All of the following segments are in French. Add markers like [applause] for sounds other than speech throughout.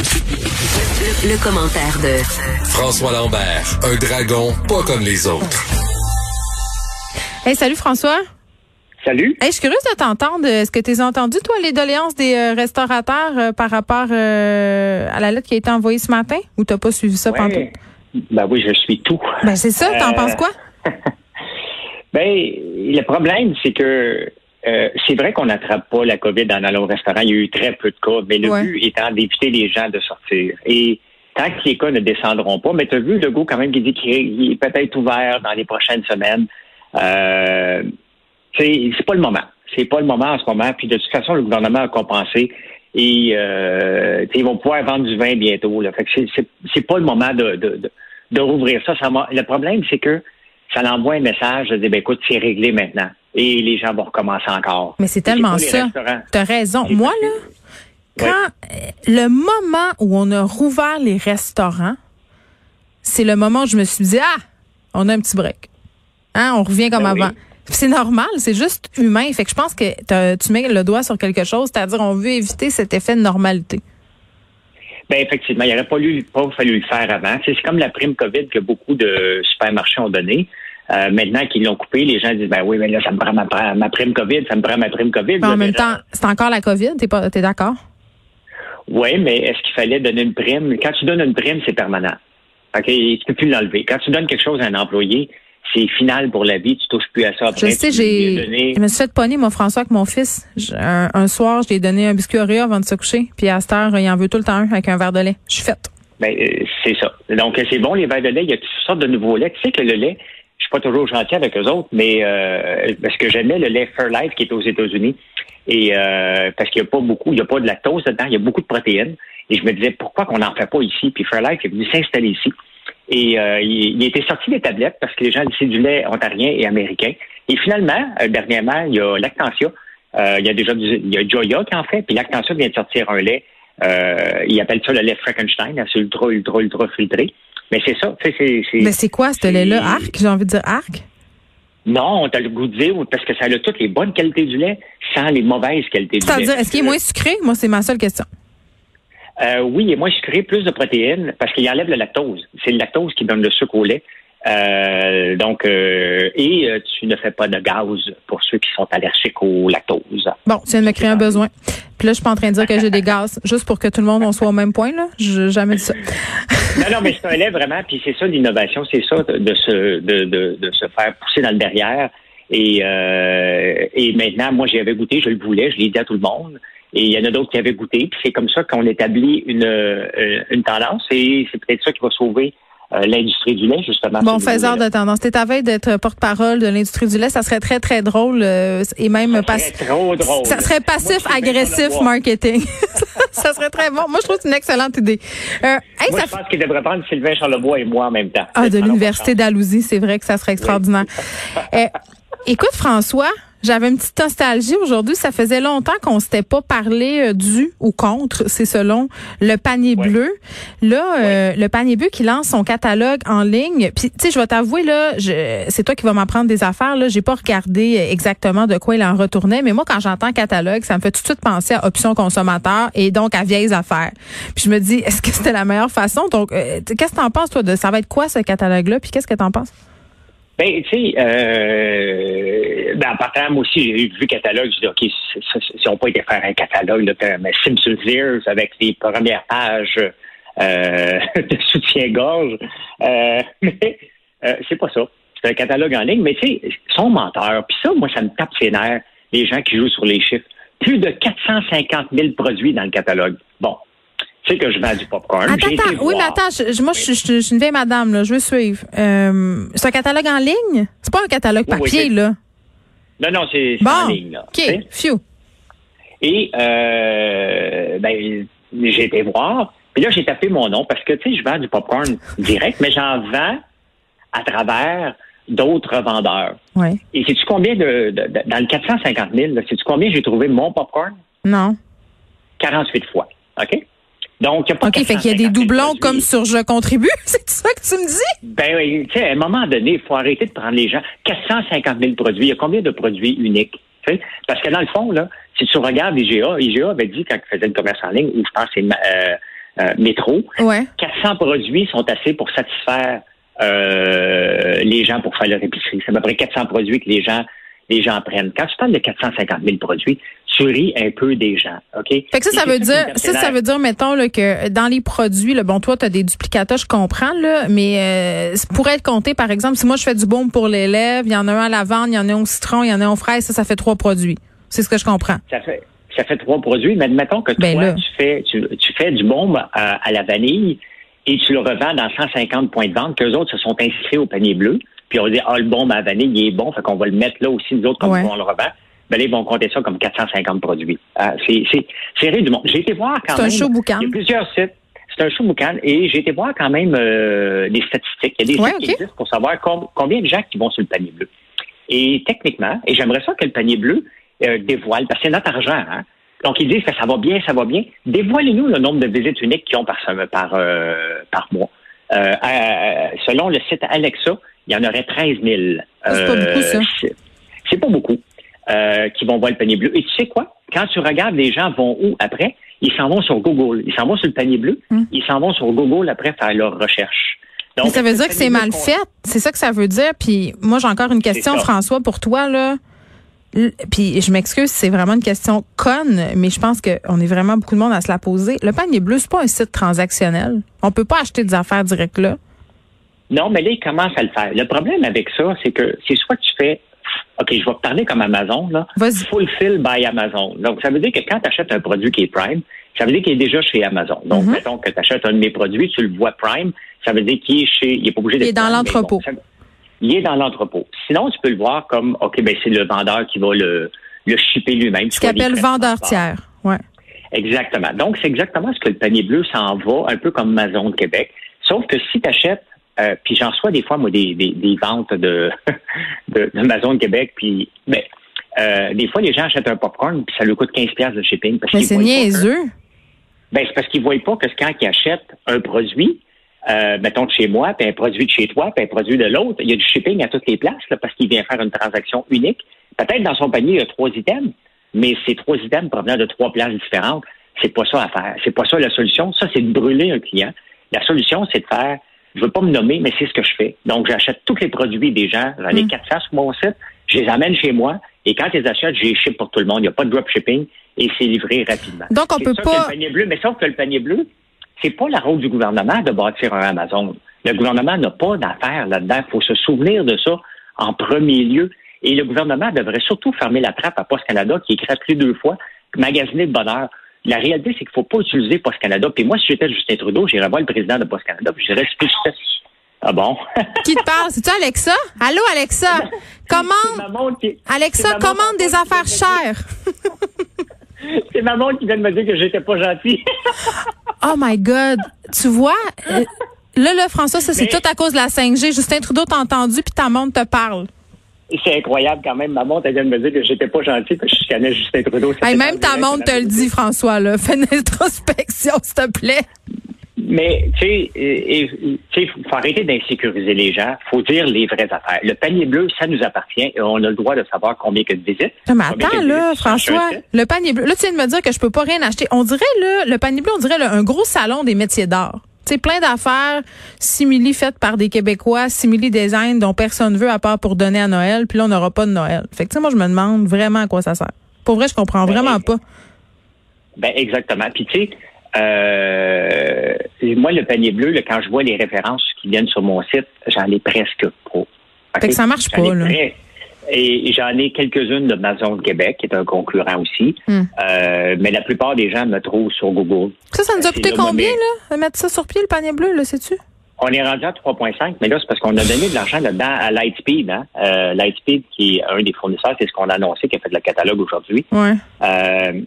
Le, commentaire de François Lambert, un dragon pas comme les autres. Hey, salut François. Salut. Hey, je suis curieuse de t'entendre. Est-ce que tu as entendu, toi, les doléances des euh, restaurateurs euh, par rapport euh, à la lettre qui a été envoyée ce matin? Ou t'as pas suivi ça pendant Ouais. Ben oui, je suis tout. Ben c'est ça, t'en Euh, penses quoi? [laughs] Ben, le problème, c'est que euh, c'est vrai qu'on n'attrape pas la COVID en allant au restaurant. Il y a eu très peu de cas, mais le Ouais. but étant d'éviter les gens de sortir. Et tant que les cas ne descendront pas, mais tu as vu Legault quand même qui dit qu'il est peut-être ouvert dans les prochaines semaines. Euh, c'est c'est pas le moment. C'est pas le moment en ce moment. Puis de toute façon, le gouvernement a compensé. Et euh, ils vont pouvoir vendre du vin bientôt. Là. Fait que c'est- c'est c'est pas le moment de, de, de, de rouvrir ça. ça le problème, c'est que ça l'envoie un message de dire ben, écoute, c'est réglé maintenant. Et les gens vont recommencer encore. Mais c'est tellement ça. restaurants. T'as raison. Moi, là, quand euh, le moment où on a rouvert les restaurants, c'est le moment où je me suis dit, ah, on a un petit break. Hein, on revient comme Ben oui. avant. C'est normal, c'est juste humain. Fait que je pense que tu mets le doigt sur quelque chose, c'est-à-dire on veut éviter cet effet de normalité. Ben effectivement, il n'aurait pas, pas fallu le faire avant. C'est comme la prime COVID que beaucoup de supermarchés ont donné. Euh, maintenant qu'ils l'ont coupé, les gens disent ben oui, mais là, ça me prend ma, ma prime COVID, ça me prend ma prime COVID. Mais en même temps, c'est encore la COVID, t'es pas, t'es d'accord? Oui, mais est-ce qu'il fallait donner une prime? Quand tu donnes une prime, c'est permanent. OK? Tu peux plus l'enlever. Quand tu donnes quelque chose à un employé, c'est final pour la vie, tu touches plus à ça après. Je sais, j'ai, je me suis fait pogner, moi, François, avec mon fils. Un soir, je lui ai donné un biscuit Oreo avant de se coucher. Puis à cette heure, il en veut tout le temps un avec un verre de lait. Je suis faite. Ben, euh, c'est ça. Donc, c'est bon, les verres de lait. Il y a toutes sortes de nouveaux laits. Tu sais que le lait, je suis pas toujours gentil avec eux autres, mais euh, parce que j'aimais le lait Fairlife qui est aux États-Unis. Et euh, parce qu'il n'y a pas beaucoup, il n'y a pas de lactose dedans, il y a beaucoup de protéines. Et je me disais, pourquoi qu'on n'en fait pas ici? Puis Fairlife est venu s'installer ici. Et euh, il, il était sorti des tablettes parce que les gens ici du lait ontarien et américain. Et finalement, euh, dernièrement, il y a Lactantia. Euh, il y a déjà du, il y a Joya qui en fait, puis Lactantia vient de sortir un lait. Euh, ils appellent ça le lait Frankenstein, c'est ultra, ultra, ultra filtré. Mais c'est ça, c'est- Mais c'est quoi, ce lait-là? Arc? J'ai envie de dire arc? Non, on t'a le goût de dire parce que ça a toutes les bonnes qualités du lait sans les mauvaises qualités du lait. C'est-à-dire, est-ce qu'il est moins sucré? Moi, c'est ma seule question. Euh, oui, il est moins sucré, plus de protéines, parce qu'il enlève le lactose. C'est le lactose qui donne le sucre au lait. Euh, donc, euh, et euh, tu ne fais pas de gaz pour ceux qui sont allergiques au lactose. Bon, tu viens de me créer un besoin. Puis là, je suis pas en train de dire que j'ai des gaz. [laughs] Juste pour que tout le monde on soit au même point, là. Jamais dit ça. Non, non, mais c'est un lait vraiment, puis c'est ça l'innovation, c'est ça de, se de, de, de se faire pousser dans le derrière. Et, euh, et maintenant, moi, j'y avais goûté, je le voulais, je l'ai dit à tout le monde. Et il y en a d'autres qui avaient goûté. Puis c'est comme ça qu'on établit une, euh, une tendance. Et c'est peut-être ça qui va sauver l'industrie du lait, justement. Bon, faiseur de tendance. T'es à veille d'être porte-parole de l'industrie du lait. Ça serait très, très drôle euh, et même Ça pas. serait trop drôle. Ça serait passif-agressif marketing. [laughs] ça serait très bon. Moi, je trouve que c'est une excellente idée. Euh, hey, Moi, ça je pense qu'il devrait prendre Sylvain Charlebois et moi en même temps. Ah, de l'Université d'Alousie, c'est vrai que ça serait extraordinaire. [laughs] Euh, écoute, François, j'avais une petite nostalgie aujourd'hui. Ça faisait longtemps qu'on s'était pas parlé euh, du ou contre, c'est selon le panier Ouais. bleu. Là, euh, le panier bleu qui lance son catalogue en ligne. Puis, tu sais, je vais t'avouer là, c'est toi qui vas m'apprendre des affaires. Là, j'ai pas regardé exactement de quoi il en retournait, mais moi, quand j'entends catalogue, ça me fait tout de suite penser à options consommateurs et donc à vieilles affaires. Puis je me dis, [laughs] est-ce que c'était la meilleure façon? Donc, euh, qu'est-ce que t'en penses toi de ça va être quoi ce catalogue-là? Puis qu'est-ce que t'en penses? Ben, tu sais, euh, ben, en partant, moi aussi, j'ai vu catalogue. J'ai dit, OK, si, on peut été faire un catalogue, là, comme Simpson Ears avec les premières pages euh, [laughs] de soutien-gorge. Euh, [laughs] mais euh, c'est pas ça. C'est un catalogue en ligne, mais tu sais, ils sont menteurs. Puis ça, moi, ça me tape ses nerfs, les gens qui jouent sur les chiffres. Plus de 450 000 produits dans le catalogue. Bon, tu sais que je vends du popcorn. Attends, attends. Oui, mais attends. je- je- moi, je, je- je suis une vieille madame, là. Je veux suivre. Euh, c'est un catalogue en ligne? C'est pas un catalogue Oui, oui, papier, là. Non, non, c'est en ligne. Là. OK. Phew. Et euh, ben, j'ai été voir. Puis là, j'ai tapé mon nom parce que, tu sais, je vends du popcorn direct, mais j'en vends à travers d'autres vendeurs. Ouais. Et sais-tu combien de, de- de- dans le 450 000, là, sais-tu combien j'ai trouvé mon popcorn? Non. 48 fois. OK? Donc, il y a pas OK, fait qu'il y a des 450 000 doublons produits. comme sur Je contribue. [laughs] C'est ça que tu me dis? Ben oui, tu sais, à un moment donné, il faut arrêter de prendre les gens. 450 000 produits. Il y a combien de produits uniques? Parce que dans le fond, là, si tu regardes IGA, IGA avait dit quand il faisait le commerce en ligne, ou je pense c'est Ma- euh, métro. Ouais. 400 produits sont assez pour satisfaire les gens pour faire leur épicerie. C'est à peu près 400 produits que les gens les gens prennent. Quand tu parles de 450 000 produits, tu ris un peu des gens, OK? Fait que ça, ça veut dire, ça, ça veut dire, mettons, là, que dans les produits, là, bon, toi, tu as des duplicata, je comprends, là, mais euh, pourrait être compté, par exemple, si moi, je fais du baume pour les lèvres, il y en a un à lavande, il y en a un au citron, il y en a un aux fraises, ça, ça fait trois produits. C'est ce que je comprends. Ça fait, ça fait trois produits, mais admettons que ben toi, tu fais, tu, fais du baume à, à la vanille et tu le revends dans 150 points de vente, qu'eux autres se sont inscrits au panier bleu puis on dit, ah, le bon, ma vanille, il est bon, fait qu'on va le mettre là aussi, nous autres, comme on le revend. Ben là, ils vont compter ça comme 450 produits. Ah, c'est, c'est, c'est du monde. J'ai été voir quand même. C'est un show boucan. Il y a plusieurs sites. C'est un show boucan. Et j'ai été voir quand même euh, des statistiques. Il y a des sites qui existent pour savoir combien de gens qui vont sur le panier bleu. Et techniquement, et j'aimerais ça que le panier bleu euh, dévoile, parce que c'est notre argent, hein. Donc, ils disent que ça va bien, ça va bien. Dévoilez-nous le nombre de visites uniques qu'ils ont par, par, euh, par mois. Euh, selon le site Alexa, il y en aurait 13 000. c'est pas beaucoup, ça. Euh, c'est pas beaucoup euh, qui vont voir le panier bleu. Et tu sais quoi? Quand tu regardes les gens vont où après, ils s'en vont sur Google. Ils s'en vont sur le panier bleu. Hmm. Ils s'en vont sur Google après faire leur recherche. Donc, Mais ça veut dire que c'est mal fait. C'est ça que ça veut dire. Puis moi, j'ai encore une question, François, pour toi. là. Puis je m'excuse, c'est vraiment une question conne, mais je pense qu'on est vraiment beaucoup de monde à se la poser. Le panier bleu, c'est pas un site transactionnel. On peut pas acheter des affaires directes là. Non, mais là, il commence à le faire. Le problème avec ça, c'est que c'est soit tu fais OK, je vais te parler comme Amazon, là. Fulfill by Amazon. Donc, ça veut dire que quand tu achètes un produit qui est Prime, ça veut dire qu'il est déjà chez Amazon. Donc, mm-hmm. mettons que tu achètes un de mes produits, tu le vois Prime, ça veut dire qu'il est chez. Il est pas obligé d'être. Il est dans l'entrepôt. Il est dans l'entrepôt. Sinon, tu peux le voir comme OK, ben c'est le vendeur qui va le, le shipper lui-même. Ce qu'on appelle vendeur tiers. Ouais. Exactement. Donc, c'est exactement ce que le panier bleu s'en va, un peu comme Amazon de Québec. Sauf que si tu achètes euh, puis j'en reçois des fois, moi, des, des, ventes de, [laughs] de, de Québec. Puis, mais, euh, des fois, les gens achètent un popcorn, puis ça leur coûte 15 pièces de shipping. Parce mais c'est niaiseux. Ben, c'est parce qu'ils ne voient pas que quand ils achètent un produit, euh, mettons de chez moi, puis un produit de chez toi, puis un produit de l'autre, il y a du shipping à toutes les places, là, parce qu'il vient faire une transaction unique. Peut-être dans son panier, il y a trois items, mais ces trois items provenant de trois places différentes. C'est pas ça à faire. C'est pas ça la solution. Ça, c'est de brûler un client. La solution, c'est de faire je veux pas me nommer, mais c'est ce que je fais. Donc, j'achète tous les produits des gens. J'en ai 400 mm. sur mon site. Je les amène chez moi. Et quand ils achètent, j'ai ship pour tout le monde. Il n'y a pas de dropshipping et c'est livré rapidement. Donc, on peut pas. le panier bleu, mais sauf que le panier bleu, c'est pas la rôle du gouvernement de bâtir un Amazon. Le gouvernement n'a pas d'affaires là-dedans. Il faut se souvenir de ça en premier lieu. Et le gouvernement devrait surtout fermer la trappe à Post Canada, qui est plus deux fois, magasiner de bonheur. La réalité, c'est qu'il ne faut pas utiliser Post Canada. Puis moi, si j'étais Justin Trudeau, j'irais voir le président de Post Canada, puis je dirais, ah bon? [laughs] qui te parle? C'est-tu Alexa? Allô, Alexa? Commande. Alexa, commande des affaires chères. [laughs] C'est ma montre qui vient de me dire que j'étais pas gentil. [laughs] oh my God. Tu vois? Euh, là, là, François, ça, c'est tout à cause de la 5G. Justin Trudeau t'a entendu, puis ta montre te parle c'est incroyable quand même. Ma montre, elle vient de me dire que j'étais pas gentil, que je connais Justin Trudeau. même ta montre te le dit, François, là. Fais une introspection, s'il te plaît. Mais, tu sais, il faut arrêter d'insécuriser les gens. faut dire les vraies affaires. Le panier bleu, ça nous appartient et on a le droit de savoir combien que de visites. mais attends, là, François, le panier bleu, là, tu viens de me dire que je peux pas rien acheter. On dirait, là, le panier bleu, on dirait un gros salon des métiers d'art c'est plein d'affaires simili faites par des Québécois, simili design dont personne veut à part pour donner à Noël, puis là on n'aura pas de Noël. Fait que moi je me demande vraiment à quoi ça sert. Pour vrai, je comprends ben, vraiment pas. Ben exactement. Puis tu sais, euh, moi le panier bleu, quand je vois les références qui viennent sur mon site, j'en ai presque pas. Fait que ça marche pas là. Et j'en ai quelques-unes de Maison de Québec, qui est un concurrent aussi. Hmm. Euh, mais la plupart des gens me trouvent sur Google. Ça, ça nous a coûté combien, là, de mettre ça sur pied, le panier bleu, là, sais-tu? On est rendu à 3,5, mais là, c'est parce qu'on a donné de l'argent là-dedans à Lightspeed. Hein? Euh, Lightspeed, qui est un des fournisseurs, c'est ce qu'on a annoncé, qui a fait le catalogue aujourd'hui. Ouais. Euh,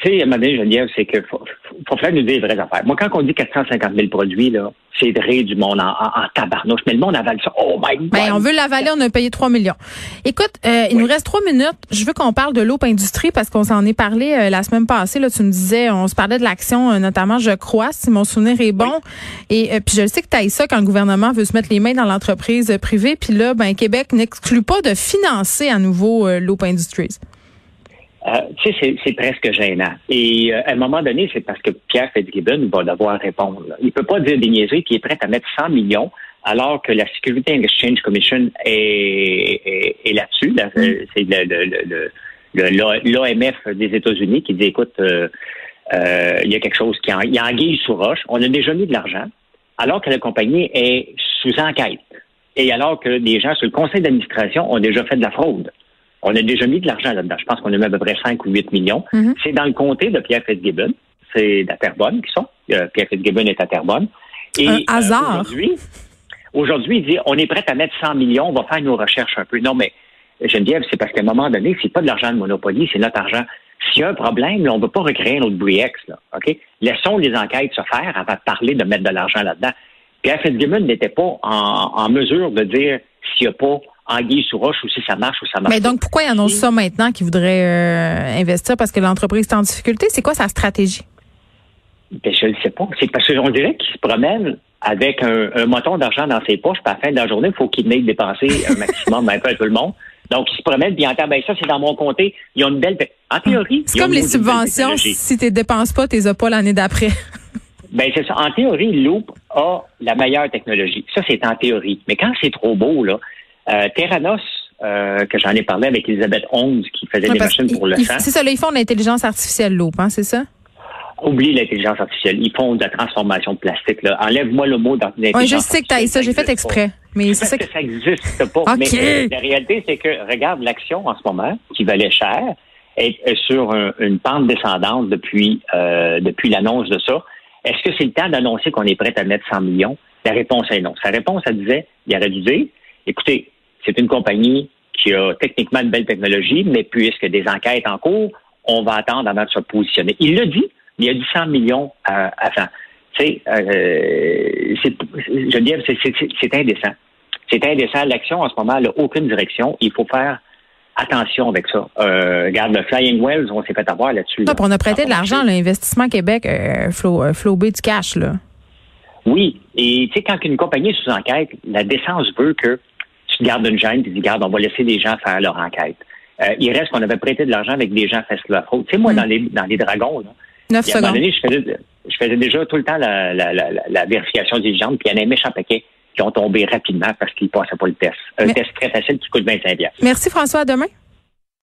tu sais, à un moment donné, Geneviève, c'est qu'il faut, faut, faire nous dire les vraies affaires. Moi, quand on dit 450 000 produits, là, c'est vrai du monde en, en, tabarnouche. Mais le monde avale ça. Oh my God! Ben, on veut l'avaler, on a payé 3 millions. Écoute, euh, il nous reste 3 minutes. Je veux qu'on parle de l'eau industrie parce qu'on s'en est parlé euh, la semaine passée. Là, tu me disais, on se parlait de l'action, euh, notamment, je crois, si mon souvenir est bon. Et puis je sais que tu ça quand le gouvernement veut se mettre les mains dans l'entreprise privée. Puis là, ben, Québec n'exclut pas de financer à nouveau l'eau Industries. Euh, tu sais, c'est presque gênant. Et euh, à un moment donné, c'est parce que Pierre Fitzgibbon va devoir répondre. Il peut pas dire des niaiseries est prêt à mettre 100 millions alors que la Security and Exchange Commission est, est, là-dessus. Mm. C'est l'OMF des États-Unis qui dit, écoute, euh, il y a quelque chose qui en, il y a anguille sous roche. On a déjà mis de l'argent alors que la compagnie est sous enquête. Et alors que des gens sur le conseil d'administration ont déjà fait de la fraude. On a déjà mis de l'argent là-dedans. Je pense qu'on a mis à peu près 5 ou 8 millions. Mm-hmm. C'est dans le comté de Pierre Fitzgibbon. C'est à Terrebonne qui sont. Euh, Pierre Fitzgibbon est à Terrebonne. Et, un euh, hasard. aujourd'hui, il dit on est prêt à mettre 100 millions, on va faire nos recherches un peu. Non, mais Geneviève, c'est parce qu'à un moment donné, c'est pas de l'argent de Monopoly, c'est notre argent. S'il y a un problème, on ne peut pas recréer un autre Briex. Là, OK? Laissons les enquêtes se faire avant de parler de mettre de l'argent là-dedans. Pierre Fitzgibbon n'était pas en, en mesure de dire s'il n'y a pas anguille sous roche ou si ça marche ou ça marche. Mais donc, pourquoi il annonce ça maintenant qu'il voudrait euh, investir? Parce que l'entreprise est en difficulté? C'est quoi sa stratégie? Ben, je ne sais pas. C'est parce qu'on dirait qu'il se promène avec un, un montant d'argent dans ses poches, puis à la fin de la journée, il faut qu'il ait dépensé un [laughs] maximum un peu à tout le monde. Donc, il se promène, puis il entend, ben ça, c'est dans mon comté. Ils ont une belle... En théorie... C'est comme les subventions. Si tu ne dépenses pas, tu les as pas l'année d'après. [laughs] Ben c'est ça. En théorie, Loop a la meilleure technologie. Ça, c'est en théorie. Mais quand c'est trop beau, là, euh, Terranos, euh, que j'en ai parlé avec Elisabeth Holmes, qui faisait des machines pour le sang. C'est ça, là, ils font de l'intelligence artificielle, Loop, hein, c'est ça? Oublie l'intelligence artificielle. Ils font de la transformation de plastique. Enlève-moi le mot d'intelligence Oui, je sais que tu as ça. J'ai fait exprès. Mais c'est ça que... ça n'existe pas. [laughs] Mais la réalité, c'est que, regarde, l'action en ce moment, qui valait cher, est sur une pente descendante depuis, euh, depuis l'annonce de ça. Est-ce que c'est le temps d'annoncer qu'on est prêt à mettre 100 millions? La réponse est non. Sa réponse, elle disait, il aurait dû dire, écoutez, c'est une compagnie qui a techniquement une belle technologie, mais puisque des enquêtes en cours, on va attendre avant de se positionner. Il l'a dit, il y a dit 100 millions euh, avant. Tu sais, euh, je veux dire, c'est indécent. C'est indécent. L'action, en ce moment, n'a aucune direction. Il faut faire attention avec ça. Euh, regarde, le Flying Wells, on s'est fait avoir là-dessus. on a prêté de l'argent, l'Investissement Québec, euh, flow, du cash, là. Oui. Et tu sais, quand une compagnie est sous enquête, la décence veut que tu gardes une gêne, tu dis, garde, on va laisser des gens faire leur enquête. Euh, il reste qu'on avait prêté de l'argent avec des gens fassent la fraude. Tu sais, moi, mm. dans les dans les dragons, là, 9 secondes. Donné, je, faisais, je faisais déjà tout le temps la, la, la, la vérification diligente, puis il y en a un méchant paquet qui ont tombé rapidement parce qu'ils passaient pas le test. Un test très facile qui coûte 25 Merci François, à demain.